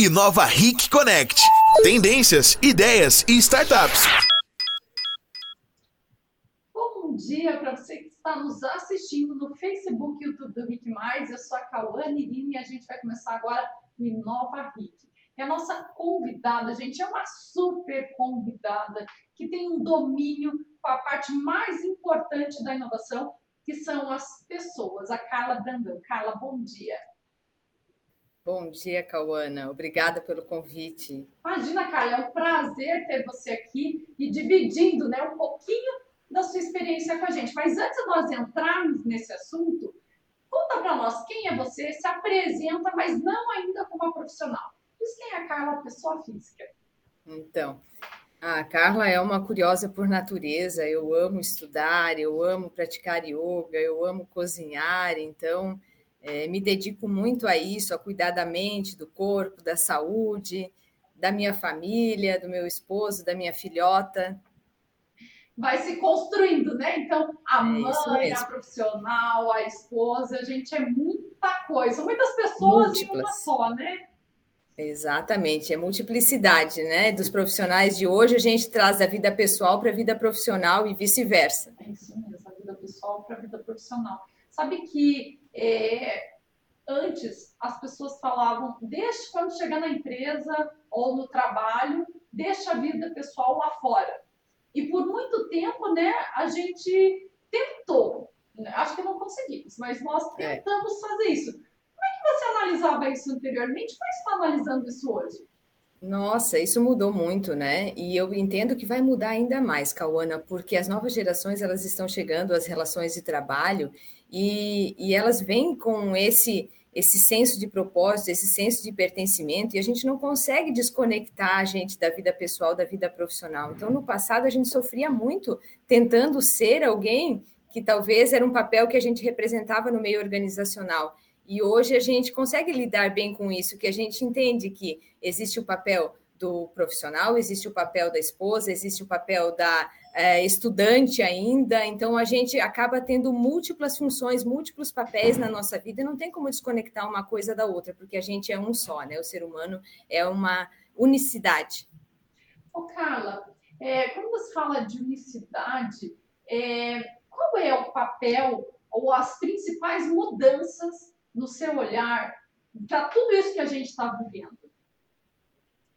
Inova Ric Connect. Tendências, ideias e startups. Bom dia para você que está nos assistindo no Facebook e YouTube do Ric Mais. Eu sou a Cauane Irine e a gente vai começar agora o Inova Ric. E a nossa convidada, gente, é uma super convidada que tem um domínio com a parte mais importante da inovação, que são as pessoas. A Carla Brandão. Carla, bom dia. Bom dia, Cauana. Obrigada pelo convite. Imagina, Carla, é um prazer ter você aqui e dividindo né, um pouquinho da sua experiência com a gente. Mas antes de nós entrarmos nesse assunto, conta para nós quem é você, se apresenta, mas não ainda como uma profissional. Diz quem é a Carla, pessoa física. Então, a Carla é uma curiosa por natureza. Eu amo estudar, eu amo praticar yoga, eu amo cozinhar. Então, é, me dedico muito a isso, a cuidar da mente, do corpo, da saúde, da minha família, do meu esposo, da minha filhota. Vai se construindo, né? Então, a é mãe, a profissional, a esposa, a gente é muita coisa, muitas pessoas Múltiplas. em uma só, né? Exatamente, é multiplicidade, né? Dos profissionais de hoje, a gente traz da vida pessoal para a vida profissional e vice-versa. É isso mesmo, a vida pessoal para a vida profissional. Sabe que é, antes as pessoas falavam, deixa quando chegar na empresa ou no trabalho, deixa a vida pessoal lá fora. E por muito tempo, né, a gente tentou, né, acho que não conseguimos, mas nós é. tentamos é. fazer isso. Como é que você analisava isso anteriormente? Como é que você está analisando isso hoje? Nossa, isso mudou muito, né? E eu entendo que vai mudar ainda mais, Cauana, porque as novas gerações elas estão chegando às relações de trabalho e, e elas vêm com esse esse senso de propósito, esse senso de pertencimento, e a gente não consegue desconectar a gente da vida pessoal, da vida profissional. Então, no passado, a gente sofria muito tentando ser alguém que talvez era um papel que a gente representava no meio organizacional. E hoje a gente consegue lidar bem com isso, que a gente entende que existe o papel do profissional, existe o papel da esposa, existe o papel da é, estudante ainda, então a gente acaba tendo múltiplas funções, múltiplos papéis na nossa vida e não tem como desconectar uma coisa da outra, porque a gente é um só, né? O ser humano é uma unicidade. Ô, Carla, é, quando você fala de unicidade, é, qual é o papel ou as principais mudanças no seu olhar para tudo isso que a gente está vivendo?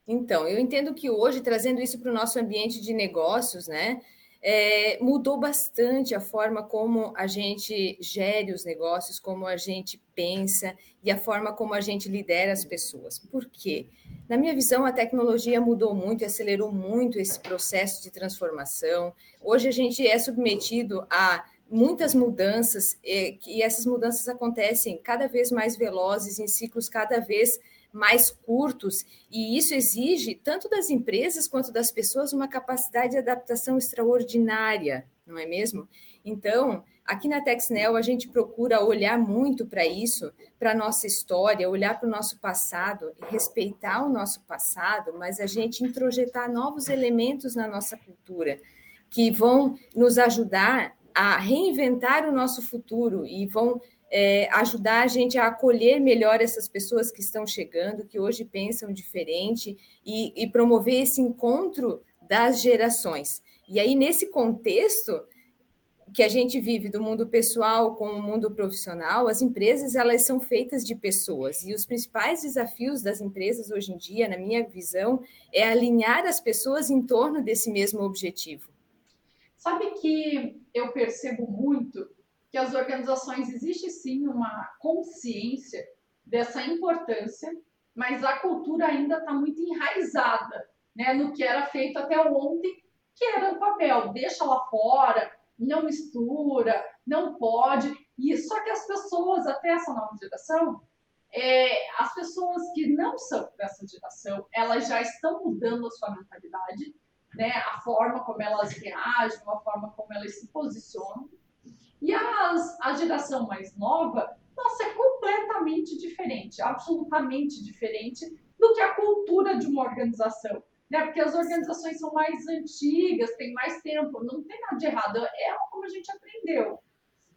Então, eu entendo que hoje, trazendo isso para o nosso ambiente de negócios, né, é, mudou bastante a forma como a gente gere os negócios, como a gente pensa e a forma como a gente lidera as pessoas. Por quê? Na minha visão, a tecnologia mudou muito, acelerou muito esse processo de transformação. Hoje a gente é submetido a muitas mudanças e essas mudanças acontecem cada vez mais velozes, em ciclos cada vez mais curtos, e isso exige, tanto das empresas quanto das pessoas, uma capacidade de adaptação extraordinária, não é mesmo? Então, aqui na Texnel, a gente procura olhar muito para isso, para nossa história, olhar para o nosso passado, respeitar o nosso passado, mas a gente introjetar novos elementos na nossa cultura, que vão nos ajudar a reinventar o nosso futuro e vão é, ajudar a gente a acolher melhor essas pessoas que estão chegando, que hoje pensam diferente, e, e promover esse encontro das gerações. E aí, nesse contexto que a gente vive do mundo pessoal com o mundo profissional, as empresas elas são feitas de pessoas e os principais desafios das empresas hoje em dia, na minha visão, é alinhar as pessoas em torno desse mesmo objetivo. Sabe que eu percebo muito que as organizações existe sim uma consciência dessa importância, mas a cultura ainda está muito enraizada né, no que era feito até ontem, que era o papel, deixa lá fora, não mistura, não pode. E só que as pessoas, até essa nova geração, é, as pessoas que não são dessa geração, elas já estão mudando a sua mentalidade, né, a forma como elas reagem, a forma como elas se posicionam. E as, a geração mais nova, nossa, é completamente diferente, absolutamente diferente do que a cultura de uma organização. Né? Porque as organizações são mais antigas, têm mais tempo, não tem nada de errado, é como a gente aprendeu.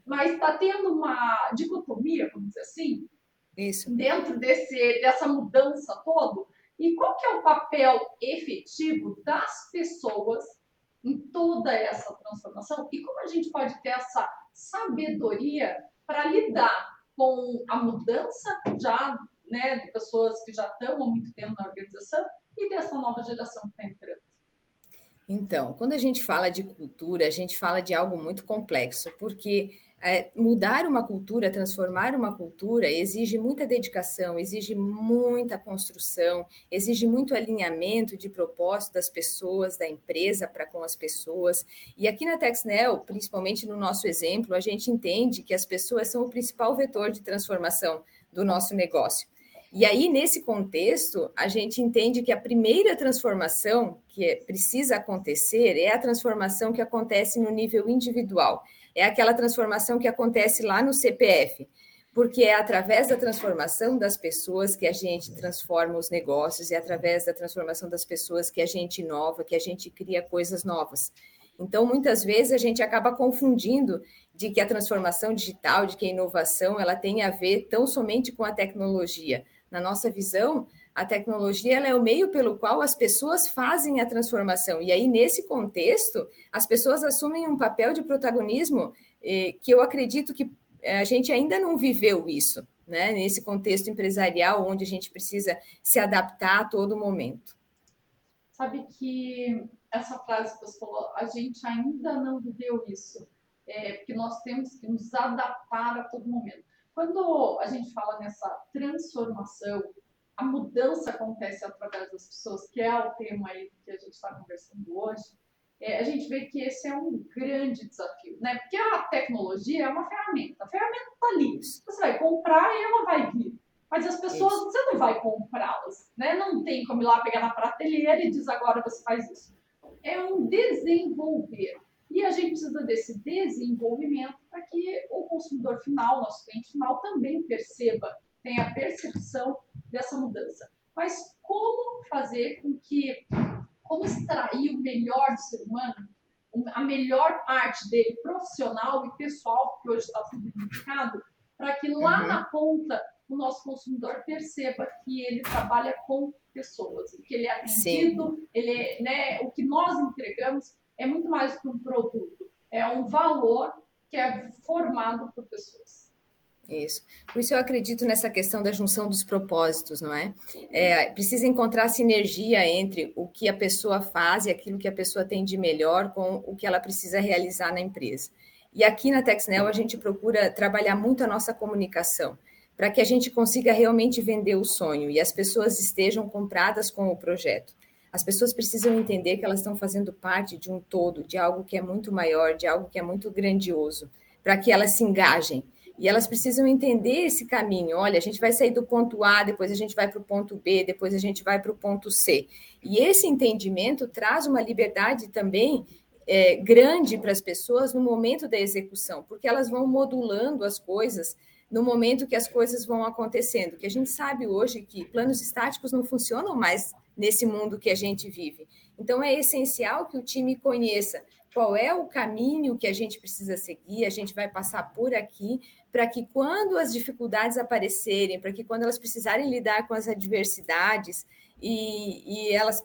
Mas está tendo uma dicotomia, vamos dizer assim, Isso. dentro desse, dessa mudança todo? E qual que é o papel efetivo das pessoas em toda essa transformação? E como a gente pode ter essa sabedoria para lidar com a mudança já né, de pessoas que já estão há muito tempo na organização e dessa nova geração que está entrando? Então, quando a gente fala de cultura, a gente fala de algo muito complexo, porque é, mudar uma cultura, transformar uma cultura, exige muita dedicação, exige muita construção, exige muito alinhamento de propósito das pessoas, da empresa para com as pessoas. E aqui na TexNel, principalmente no nosso exemplo, a gente entende que as pessoas são o principal vetor de transformação do nosso negócio. E aí, nesse contexto, a gente entende que a primeira transformação que precisa acontecer é a transformação que acontece no nível individual. É aquela transformação que acontece lá no CPF, porque é através da transformação das pessoas que a gente transforma os negócios, é através da transformação das pessoas que a gente inova, que a gente cria coisas novas. Então, muitas vezes a gente acaba confundindo de que a transformação digital, de que a inovação, ela tem a ver tão somente com a tecnologia na nossa visão, a tecnologia é o meio pelo qual as pessoas fazem a transformação. E aí, nesse contexto, as pessoas assumem um papel de protagonismo eh, que eu acredito que eh, a gente ainda não viveu isso, né? Nesse contexto empresarial, onde a gente precisa se adaptar a todo momento. Sabe que essa frase que você falou, a gente ainda não viveu isso, é, porque nós temos que nos adaptar a todo momento. Quando a gente fala nessa transformação, a mudança acontece através das pessoas, que é o tema aí que a gente está conversando hoje, é, a gente vê que esse é um grande desafio, né? Porque a tecnologia é uma ferramenta, a ferramenta está ali, você vai comprar e ela vai vir. Mas as pessoas, isso. você não vai comprá-las, né? Não tem como ir lá pegar na prateleira e diz agora você faz isso. É um desenvolver. E a gente precisa desse desenvolvimento para que o consumidor final, nosso cliente final, também perceba, tenha a percepção dessa mudança. Mas como fazer com que, como extrair o melhor do ser humano, a melhor parte dele, profissional e pessoal, que hoje está tudo indicado, para que lá uhum. na ponta o nosso consumidor perceba que ele trabalha com pessoas, que ele é atendido, ele, né, o que nós entregamos é muito mais do que um produto, é um valor que é formado por pessoas. Isso. Por isso eu acredito nessa questão da junção dos propósitos, não é? é? Precisa encontrar sinergia entre o que a pessoa faz e aquilo que a pessoa tem de melhor com o que ela precisa realizar na empresa. E aqui na TexNel a gente procura trabalhar muito a nossa comunicação, para que a gente consiga realmente vender o sonho e as pessoas estejam compradas com o projeto. As pessoas precisam entender que elas estão fazendo parte de um todo, de algo que é muito maior, de algo que é muito grandioso, para que elas se engajem. E elas precisam entender esse caminho. Olha, a gente vai sair do ponto A, depois a gente vai para o ponto B, depois a gente vai para o ponto C. E esse entendimento traz uma liberdade também é, grande para as pessoas no momento da execução, porque elas vão modulando as coisas no momento que as coisas vão acontecendo. Que a gente sabe hoje que planos estáticos não funcionam mais nesse mundo que a gente vive. Então, é essencial que o time conheça qual é o caminho que a gente precisa seguir, a gente vai passar por aqui, para que quando as dificuldades aparecerem, para que quando elas precisarem lidar com as adversidades e, e elas,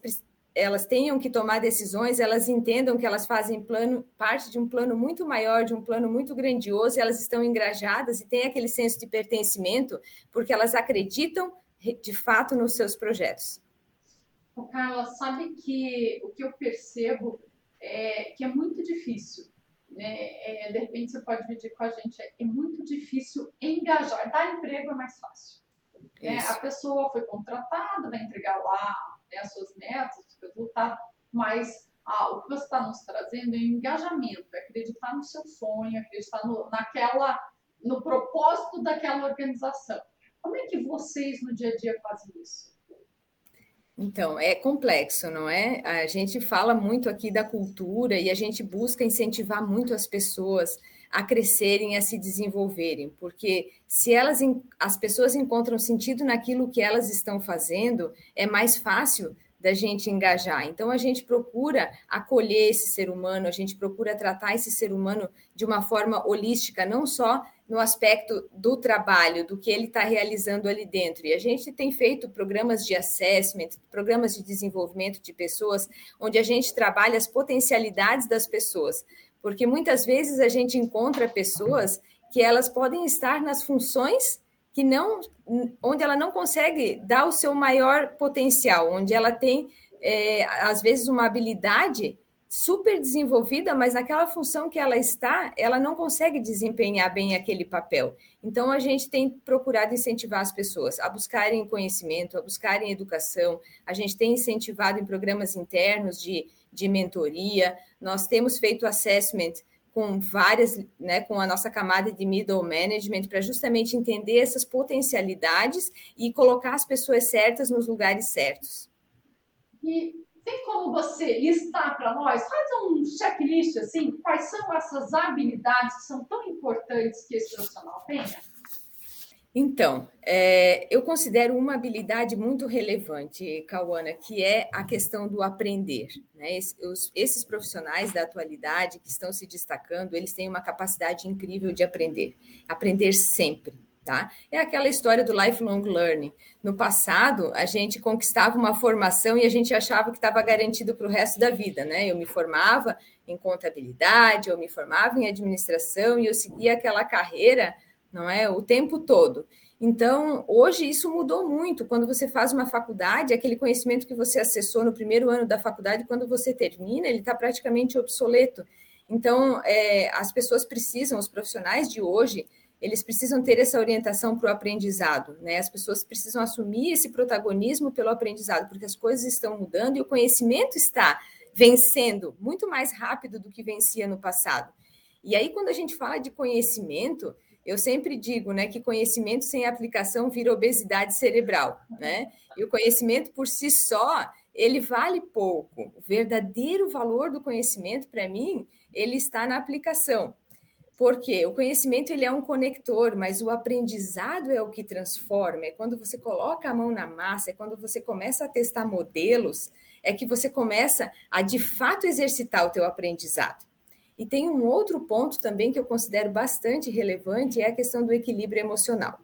elas tenham que tomar decisões, elas entendam que elas fazem plano, parte de um plano muito maior, de um plano muito grandioso, elas estão engrajadas e têm aquele senso de pertencimento, porque elas acreditam de fato nos seus projetos. Carla, sabe que o que eu percebo é que é muito difícil. Né? É, de repente você pode dividir com a gente, é, é muito difícil engajar. Dar emprego é mais fácil. Né? A pessoa foi contratada, vai entregar lá né, as suas metas, os resultados, mas ah, o que você está nos trazendo é engajamento, é acreditar no seu sonho, acreditar no, naquela, no propósito daquela organização. Como é que vocês no dia a dia fazem isso? Então, é complexo, não é? A gente fala muito aqui da cultura e a gente busca incentivar muito as pessoas a crescerem, a se desenvolverem, porque se elas as pessoas encontram sentido naquilo que elas estão fazendo, é mais fácil da gente engajar. Então a gente procura acolher esse ser humano, a gente procura tratar esse ser humano de uma forma holística, não só no aspecto do trabalho, do que ele está realizando ali dentro. E a gente tem feito programas de assessment, programas de desenvolvimento de pessoas, onde a gente trabalha as potencialidades das pessoas, porque muitas vezes a gente encontra pessoas que elas podem estar nas funções que não, onde ela não consegue dar o seu maior potencial, onde ela tem é, às vezes uma habilidade super desenvolvida, mas naquela função que ela está, ela não consegue desempenhar bem aquele papel. Então, a gente tem procurado incentivar as pessoas a buscarem conhecimento, a buscarem educação, a gente tem incentivado em programas internos de, de mentoria, nós temos feito assessment com várias, né, com a nossa camada de middle management, para justamente entender essas potencialidades e colocar as pessoas certas nos lugares certos. E tem como você listar para nós? Faz um checklist assim, quais são essas habilidades que são tão importantes que esse profissional tenha? Então, é, eu considero uma habilidade muito relevante, Cauana, que é a questão do aprender. Né? os, esses profissionais da atualidade que estão se destacando, eles têm uma capacidade incrível de aprender, aprender sempre. Tá? É aquela história do lifelong learning. No passado, a gente conquistava uma formação e a gente achava que estava garantido para o resto da vida, né? Eu me formava em contabilidade, eu me formava em administração e eu seguia aquela carreira, não é, o tempo todo. Então, hoje isso mudou muito. Quando você faz uma faculdade, aquele conhecimento que você acessou no primeiro ano da faculdade, quando você termina, ele está praticamente obsoleto. Então, é, as pessoas precisam, os profissionais de hoje, eles precisam ter essa orientação para o aprendizado, né? As pessoas precisam assumir esse protagonismo pelo aprendizado, porque as coisas estão mudando e o conhecimento está vencendo muito mais rápido do que vencia no passado. E aí, quando a gente fala de conhecimento, eu sempre digo, né, que conhecimento sem aplicação vira obesidade cerebral, né? E o conhecimento por si só, ele vale pouco. O verdadeiro valor do conhecimento, para mim, ele está na aplicação. Porque o conhecimento ele é um conector, mas o aprendizado é o que transforma. É quando você coloca a mão na massa, é quando você começa a testar modelos, é que você começa a de fato exercitar o teu aprendizado. E tem um outro ponto também que eu considero bastante relevante, é a questão do equilíbrio emocional.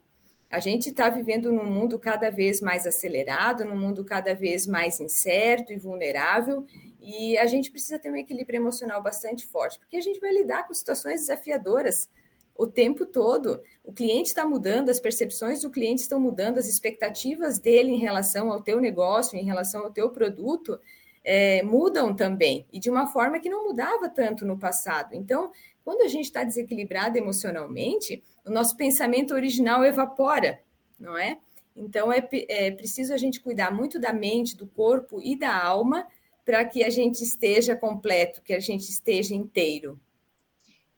A gente está vivendo num mundo cada vez mais acelerado, num mundo cada vez mais incerto e vulnerável, e a gente precisa ter um equilíbrio emocional bastante forte, porque a gente vai lidar com situações desafiadoras o tempo todo. O cliente está mudando, as percepções do cliente estão mudando, as expectativas dele em relação ao teu negócio, em relação ao teu produto, é, mudam também, e de uma forma que não mudava tanto no passado. Então, quando a gente está desequilibrado emocionalmente, o nosso pensamento original evapora, não é? Então, é, é preciso a gente cuidar muito da mente, do corpo e da alma para que a gente esteja completo, que a gente esteja inteiro.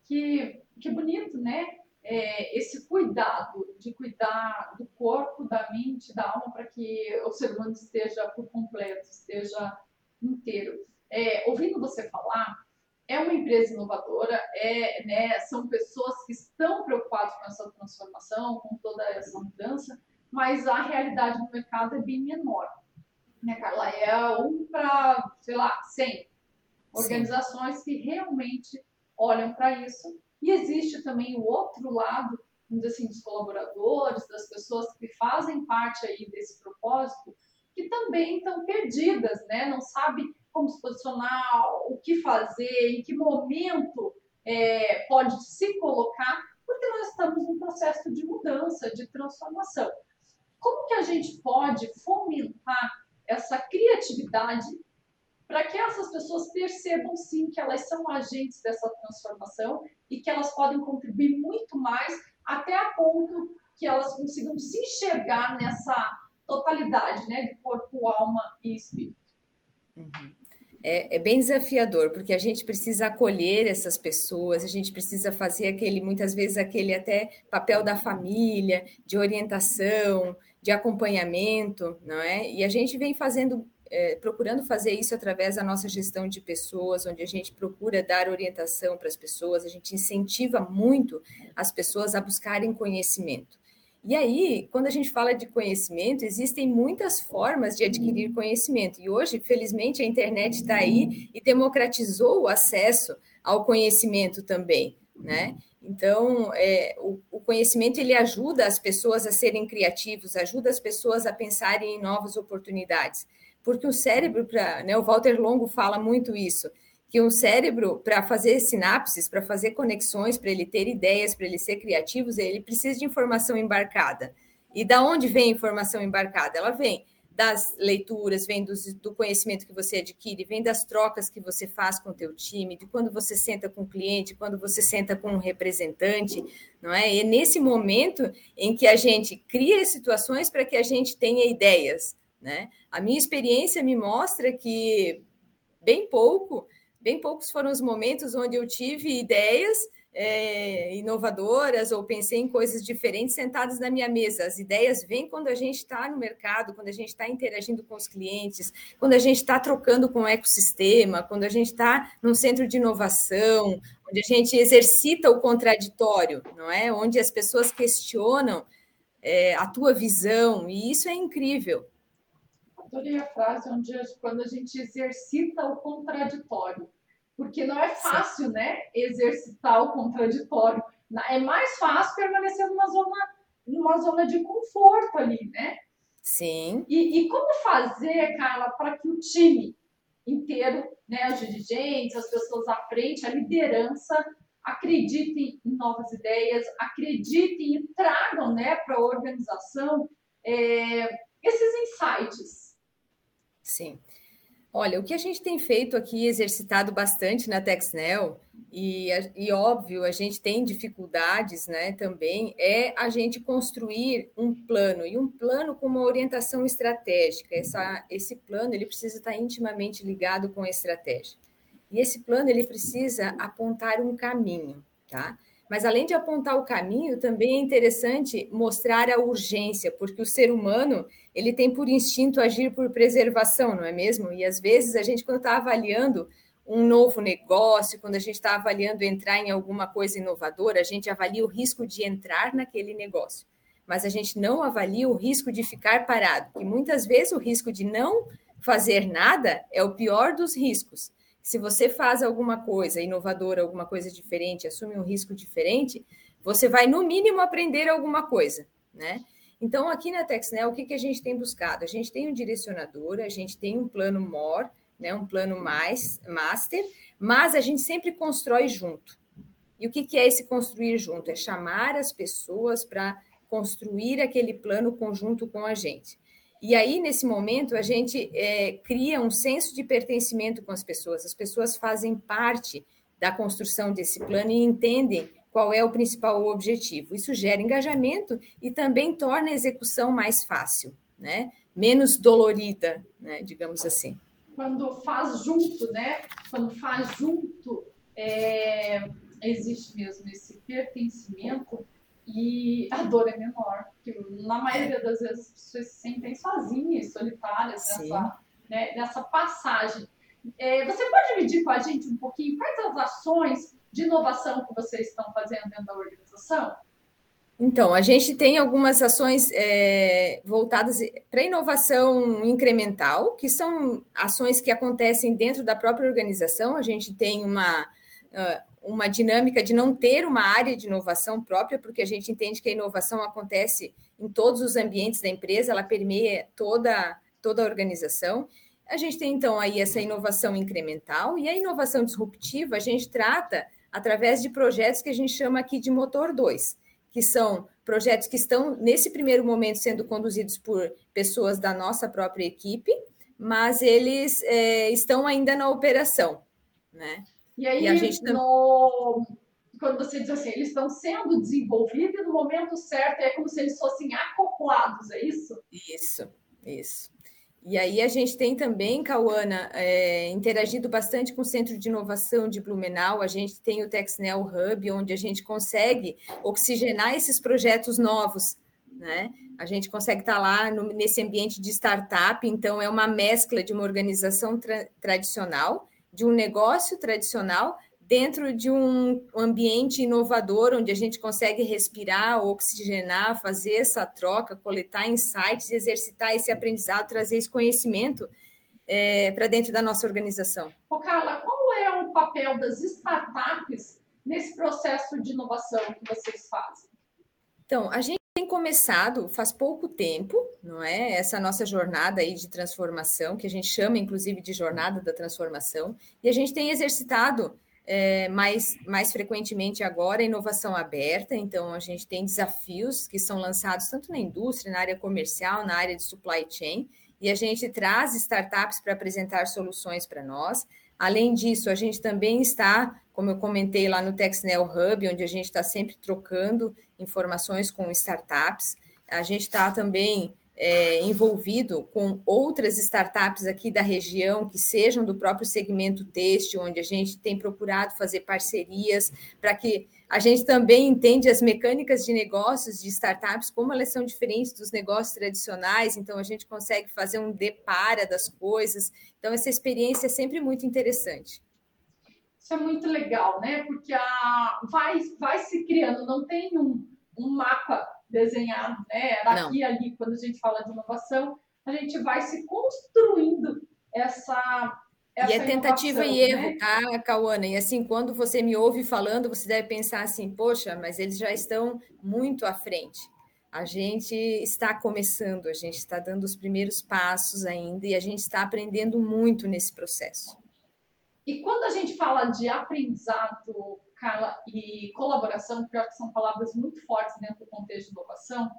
Que, que bonito, né? É, esse cuidado de cuidar do corpo, da mente, da alma, para que o ser humano esteja por completo, esteja inteiro. É, ouvindo você falar, é uma empresa inovadora, é, né, são pessoas que estão preocupadas com essa transformação, com toda essa mudança, mas a realidade do mercado é bem menor né, Carla? É um para, sei lá, 100 organizações Sim. que realmente olham para isso. E existe também o outro lado, assim, dos colaboradores, das pessoas que fazem parte aí desse propósito, que também estão perdidas, né? Não sabe como se posicionar, o que fazer, em que momento é, pode se colocar, porque nós estamos num processo de mudança, de transformação. Como que a gente pode fomentar essa criatividade para que essas pessoas percebam sim que elas são agentes dessa transformação e que elas podem contribuir muito mais até a ponto que elas consigam se enxergar nessa totalidade, né, de corpo, alma e espírito. Uhum. É, é, bem desafiador, porque a gente precisa acolher essas pessoas, a gente precisa fazer aquele, muitas vezes, aquele até papel da família, de orientação, de acompanhamento, não é? E a gente vem fazendo, é, procurando fazer isso através da nossa gestão de pessoas, onde a gente procura dar orientação para as pessoas, a gente incentiva muito as pessoas a buscarem conhecimento. E aí, quando a gente fala de conhecimento, existem muitas formas de adquirir conhecimento. E hoje, felizmente, a internet está aí e democratizou o acesso ao conhecimento também, né? Então, é, o, o, conhecimento ele ajuda as pessoas a serem criativos, ajuda as pessoas a pensarem em novas oportunidades. Porque o cérebro, para né, o Walter Longo fala muito isso, que um cérebro, para fazer sinapses, para fazer conexões, para ele ter ideias, para ele ser criativo, ele precisa de informação embarcada. E da onde vem a informação embarcada? Ela vem das leituras, vem do, do, conhecimento que você adquire, vem das trocas que você faz com o teu time, de quando você senta com o cliente, quando você senta com um representante, não é? E é nesse momento em que a gente cria situações para que a gente tenha ideias, né? A minha experiência me mostra que bem pouco, bem poucos foram os momentos onde eu tive ideias é, inovadoras ou pensei em coisas diferentes sentadas na minha mesa. As ideias vêm quando a gente está no mercado, quando a gente está interagindo com os clientes, quando a gente está trocando com o ecossistema, quando a gente está num centro de inovação, onde a gente exercita o contraditório, não é? Onde as pessoas questionam é, a tua visão, e isso é incrível. Adorei a frase onde quando a gente exercita o contraditório porque não é fácil, né, exercitar o contraditório. É mais fácil permanecer numa zona, numa zona de conforto ali, né? Sim. E, e como fazer, Carla, para que o time inteiro, né, os dirigentes, as pessoas à frente, a liderança, acreditem em novas ideias, acreditem e tragam, né, para a organização é, esses insights. Sim. Olha, o que a gente tem feito aqui, exercitado bastante na TexNel, e, e óbvio, a gente tem dificuldades né, também, é a gente construir um plano, e um plano com uma orientação estratégica. Essa, esse plano ele precisa estar intimamente ligado com a estratégia. E esse plano ele precisa apontar um caminho, tá? Mas além de apontar o caminho, também é interessante mostrar a urgência, porque o ser humano ele tem por instinto agir por preservação, não é mesmo? E às vezes a gente, quando está avaliando um novo negócio, quando a gente está avaliando entrar em alguma coisa inovadora, a gente avalia o risco de entrar naquele negócio, mas a gente não avalia o risco de ficar parado, e muitas vezes o risco de não fazer nada é o pior dos riscos se você faz alguma coisa inovadora, alguma coisa diferente, assume um risco diferente, você vai, no mínimo, aprender alguma coisa, né? Então, aqui na TexNel, o que, que a gente tem buscado? A gente tem um direcionador, a gente tem um plano MOR, né, um plano mais master, mas a gente sempre constrói junto. E o que, que é esse construir junto? É chamar as pessoas para construir aquele plano conjunto com a gente. E aí, nesse momento, a gente é, cria um senso de pertencimento com as pessoas. As pessoas fazem parte da construção desse plano e entendem qual é o principal objetivo. Isso gera engajamento e também torna a execução mais fácil, né? menos dolorida, né? digamos assim. Quando faz junto, né? Quando faz junto, é... existe mesmo esse pertencimento e a dor é menor. Porque na maioria das vezes as pessoas se sentem sozinhas, solitárias nessa, né, nessa passagem. É, você pode dividir com a gente um pouquinho quais as ações de inovação que vocês estão fazendo dentro da organização? Então, a gente tem algumas ações é, voltadas para inovação incremental, que são ações que acontecem dentro da própria organização. A gente tem uma, uh, uma dinâmica de não ter uma área de inovação própria, porque a gente entende que a inovação acontece em todos os ambientes da empresa, ela permeia toda, toda a organização. A gente tem, então, aí essa inovação incremental e a inovação disruptiva a gente trata através de projetos que a gente chama aqui de motor 2, que são projetos que estão, nesse primeiro momento, sendo conduzidos por pessoas da nossa própria equipe, mas eles é, estão ainda na operação, né? E aí, e a gente no... quando você diz assim, eles estão sendo desenvolvidos e no momento certo é como se eles fossem acoplados, é isso? Isso, isso. E aí a gente tem também, Cauana, é, interagido bastante com o Centro de Inovação de Blumenau, a gente tem o TexNel Hub, onde a gente consegue oxigenar esses projetos novos, né? A gente consegue estar lá no, nesse ambiente de startup, então é uma mescla de uma organização tra tradicional de um negócio tradicional dentro de um ambiente inovador, onde a gente consegue respirar, oxigenar, fazer essa troca, coletar insights, exercitar esse aprendizado, trazer esse conhecimento é, para dentro da nossa organização. Ô Carla, qual é o papel das startups nesse processo de inovação que vocês fazem? Então, a gente começado faz pouco tempo, não é? Essa nossa jornada aí de transformação, que a gente chama inclusive de jornada da transformação, e a gente tem exercitado é, mais, mais frequentemente agora inovação aberta, então a gente tem desafios que são lançados tanto na indústria, na área comercial, na área de supply chain, e a gente traz startups para apresentar soluções para nós. Além disso, a gente também está, como eu comentei lá no TextNel Hub, onde a gente está sempre trocando informações com startups. A gente está também é, envolvido com outras startups aqui da região que sejam do próprio segmento têxtil, onde a gente tem procurado fazer parcerias para que a gente também entende as mecânicas de negócios de startups, como elas são diferentes dos negócios tradicionais, então a gente consegue fazer um depara das coisas. Então, essa experiência é sempre muito interessante. Isso é muito legal, né? Porque a... vai, vai se criando, não tem um, um mapa desenhado, né? Daqui e ali, quando a gente fala de inovação, a gente vai se construindo essa. essa e é tentativa e erro, né? tá, Cauana? E assim, quando você me ouve falando, você deve pensar assim, poxa, mas eles já estão muito à frente. A gente está começando, a gente está dando os primeiros passos ainda e a gente está aprendendo muito nesse processo. E quando a gente fala de aprendizado e colaboração, que eu acho que são palavras muito fortes dentro do contexto de inovação,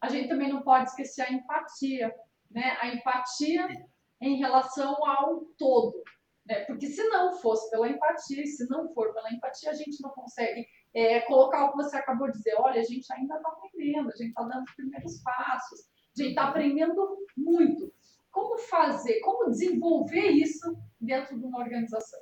a gente também não pode esquecer a empatia, né? A empatia em relação ao todo, né? Porque se não fosse pela empatia, se não for pela empatia, a gente não consegue é, colocar o que você acabou de dizer. Olha, a gente ainda está aprendendo, a gente está dando os primeiros passos, a gente está aprendendo muito. Como fazer, como desenvolver isso dentro de uma organização?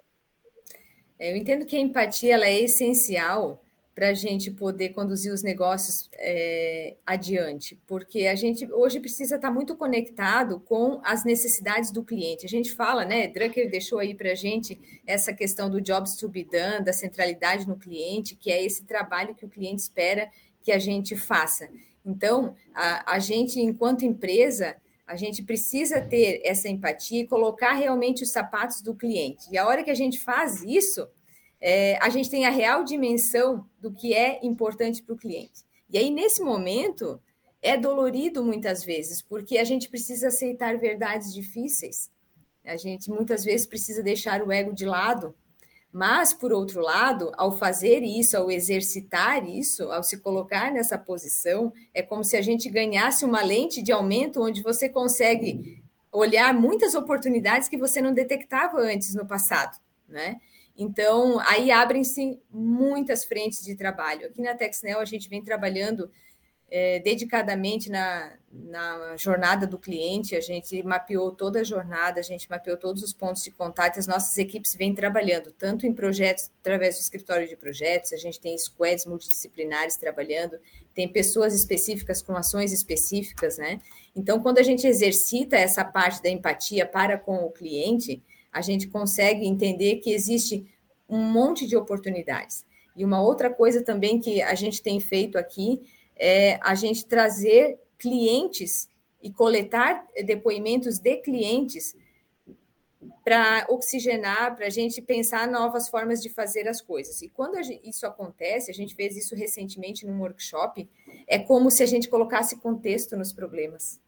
Eu entendo que a empatia ela é essencial para a gente poder conduzir os negócios é, adiante, porque a gente hoje precisa estar muito conectado com as necessidades do cliente. A gente fala, né? Drucker deixou aí para a gente essa questão do jobs to be done, da centralidade no cliente, que é esse trabalho que o cliente espera que a gente faça. Então, a, a gente, enquanto empresa, a gente precisa ter essa empatia e colocar realmente os sapatos do cliente. E a hora que a gente faz isso, é, a gente tem a real dimensão do que é importante para o cliente. E aí, nesse momento, é dolorido muitas vezes, porque a gente precisa aceitar verdades difíceis. A gente muitas vezes precisa deixar o ego de lado mas, por outro lado, ao fazer isso, ao exercitar isso, ao se colocar nessa posição, é como se a gente ganhasse uma lente de aumento onde você consegue olhar muitas oportunidades que você não detectava antes no passado, né? Então, aí abrem-se muitas frentes de trabalho. Aqui na Texnel, a gente vem trabalhando é, dedicadamente na, na jornada do cliente, a gente mapeou toda a jornada, a gente mapeou todos os pontos de contato, as nossas equipes vêm trabalhando, tanto em projetos, através do escritório de projetos, a gente tem squads multidisciplinares trabalhando, tem pessoas específicas com ações específicas, né? Então, quando a gente exercita essa parte da empatia para com o cliente, a gente consegue entender que existe um monte de oportunidades. E uma outra coisa também que a gente tem feito aqui é a gente trazer clientes e coletar depoimentos de clientes para oxigenar, para a gente pensar novas formas de fazer as coisas. E quando isso acontece, a gente fez isso recentemente num workshop, é como se a gente colocasse contexto nos problemas.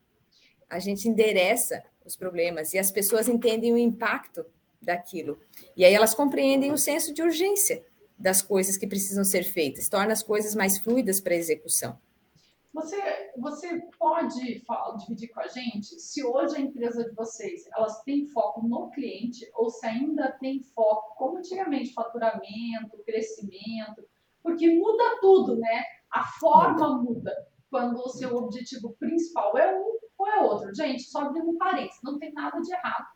A gente endereça os problemas e as pessoas entendem o impacto daquilo. E aí elas compreendem o senso de urgência das coisas que precisam ser feitas, torna as coisas mais fluidas para a execução. Você, você pode falar, dividir com a gente se hoje a empresa de vocês elas têm foco no cliente ou se ainda tem foco, como antigamente, faturamento, crescimento, porque muda tudo, né? A forma muda quando o seu objetivo principal é um ou é outro. Gente, só abrindo um parênteses, não tem nada de errado.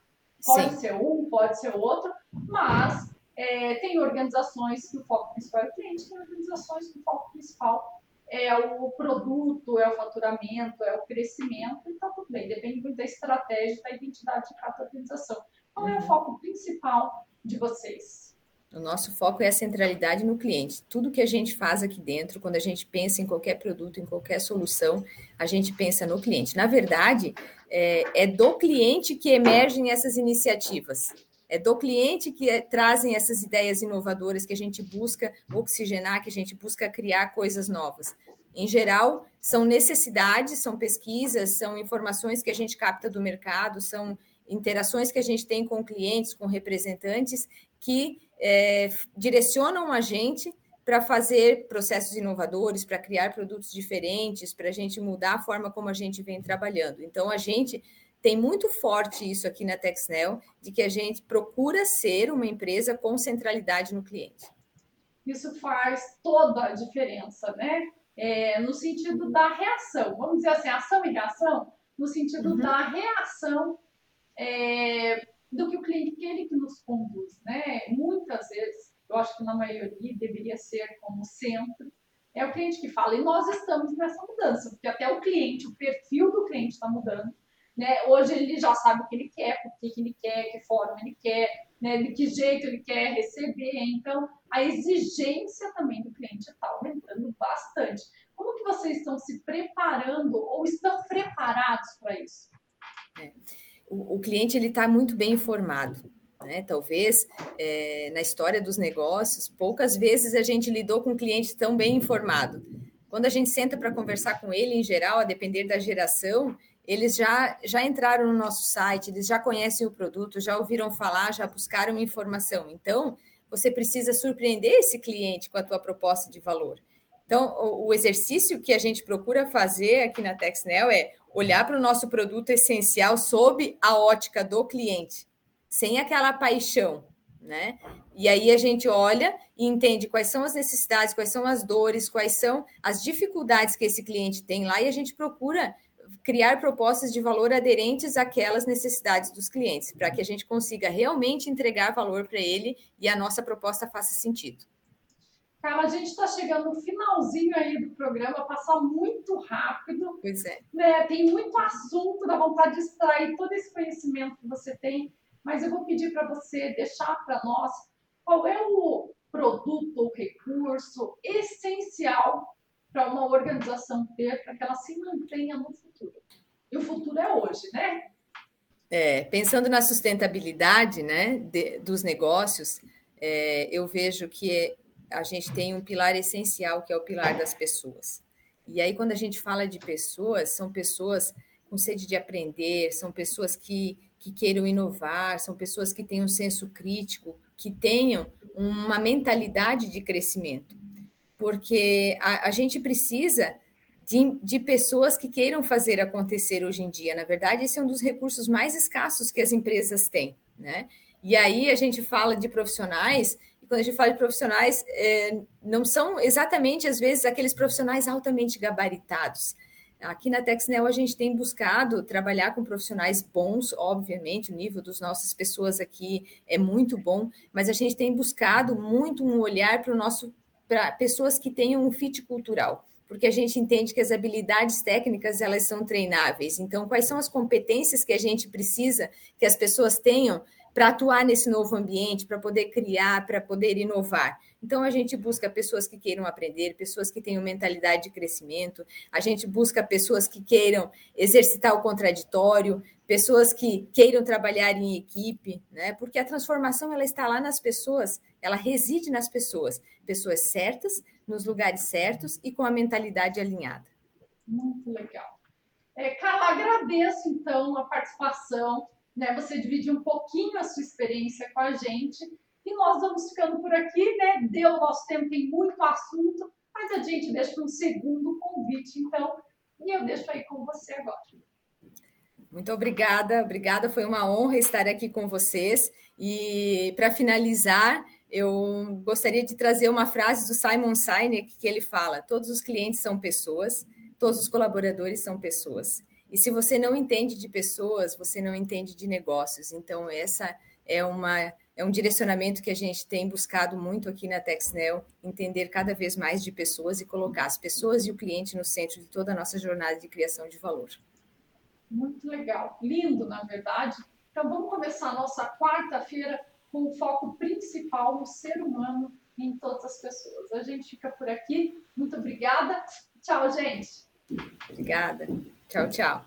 Pode Sim. ser um, pode ser outro, mas é, tem organizações que o foco principal é o cliente, tem organizações que o foco principal é o produto, é o faturamento, é o crescimento, e tá tudo bem, depende muito da estratégia, da identidade de cada organização. Qual é o uhum. foco principal de vocês? O nosso foco é a centralidade no cliente. Tudo que a gente faz aqui dentro, quando a gente pensa em qualquer produto, em qualquer solução, a gente pensa no cliente. Na verdade, é, é do cliente que emergem essas iniciativas. É do cliente que é, trazem essas ideias inovadoras que a gente busca oxigenar, que a gente busca criar coisas novas. Em geral, são necessidades, são pesquisas, são informações que a gente capta do mercado, são interações que a gente tem com clientes, com representantes, que é, direcionam a gente para fazer processos inovadores, para criar produtos diferentes, para a gente mudar a forma como a gente vem trabalhando. Então, a gente tem muito forte isso aqui na Texnel, de que a gente procura ser uma empresa com centralidade no cliente. Isso faz toda a diferença, né? É, no sentido da reação, vamos dizer assim, ação e reação, no sentido uhum. da reação é, do que o cliente quer que nos conduz, né? Muitas vezes, eu acho que na maioria deveria ser como centro, é o cliente que fala, e nós estamos nessa mudança, porque até o cliente, o perfil do cliente está mudando, né? Hoje ele já sabe o que ele quer, por que, ele quer, que forma ele quer, né? de que jeito ele quer receber. Então, a exigência também do cliente está aumentando bastante. Como que vocês estão se preparando ou estão preparados para isso? É o, o cliente ele está muito bem informado. Né? Talvez é, na história dos negócios, poucas vezes a gente lidou com um cliente tão bem informado. Quando a gente senta para conversar com ele, em geral, a depender da geração, eles já, já entraram no nosso site, eles já conhecem o produto, já ouviram falar, já buscaram informação. Então, você precisa surpreender esse cliente com a tua proposta de valor. Então, o, o exercício que a gente procura fazer aqui na TexNel é olhar para o nosso produto essencial sob a ótica do cliente, sem aquela paixão, né? E aí a gente olha e entende quais são as necessidades, quais são as dores, quais são as dificuldades que esse cliente tem lá e a gente procura criar propostas de valor aderentes àquelas necessidades dos clientes, para que a gente consiga realmente entregar valor para ele e a nossa proposta faça sentido. Carla, a gente está chegando no finalzinho aí do programa, passa muito rápido. Pois é. Né? Tem muito assunto, dá vontade de extrair todo esse conhecimento que você tem, mas eu vou pedir para você deixar para nós qual é o produto ou recurso essencial para uma organização ter, para que ela se mantenha no futuro. E o futuro é hoje, né? É, pensando na sustentabilidade né, de, dos negócios, é, eu vejo que a gente tem um pilar essencial, que é o pilar das pessoas. E aí, quando a gente fala de pessoas, são pessoas com sede de aprender, são pessoas que, que queiram inovar, são pessoas que têm um senso crítico, que tenham uma mentalidade de crescimento. Porque a, a gente precisa de, de, pessoas que queiram fazer acontecer hoje em dia. Na verdade, esse é um dos recursos mais escassos que as empresas têm. Né? E aí a gente fala de profissionais quando a gente fala de profissionais, é, não são exatamente, às vezes, aqueles profissionais altamente gabaritados. Aqui na Texnel, a gente tem buscado trabalhar com profissionais bons, obviamente, o nível das nossas pessoas aqui é muito bom, mas a gente tem buscado muito um olhar para o nosso para pessoas que tenham um fit cultural, porque a gente entende que as habilidades técnicas elas são treináveis. Então, quais são as competências que a gente precisa que as pessoas tenham para atuar nesse novo ambiente, para poder criar, para poder inovar. Então, a gente busca pessoas que queiram aprender, pessoas que tenham mentalidade de crescimento, a gente busca pessoas que queiram exercitar o contraditório, pessoas que queiram trabalhar em equipe, né? Porque a transformação ela está lá nas pessoas, ela reside nas pessoas, pessoas certas, nos lugares certos e com a mentalidade alinhada. Muito legal. É, Carla, agradeço então a participação né, você dividir um pouquinho a sua experiência com a gente. E nós vamos ficando por aqui, né? Deu o nosso tempo, tem muito assunto, mas a gente deixa um segundo convite, então, e eu deixo aí com você agora. Muito obrigada, obrigada, foi uma honra estar aqui com vocês. E para finalizar, eu gostaria de trazer uma frase do Simon Sinek que ele fala: todos os clientes são pessoas, todos os colaboradores são pessoas. E se você não entende de pessoas, você não entende de negócios. Então, essa é uma é um direcionamento que a gente tem buscado muito aqui na TexNel, entender cada vez mais de pessoas e colocar as pessoas e o cliente no centro de toda a nossa jornada de criação de valor. Muito legal, lindo, na verdade. Então, vamos começar a nossa quarta-feira com o foco principal no ser humano e em todas as pessoas. A gente fica por aqui. Muito obrigada. Tchau, gente. Obrigada. Tchau, tchau.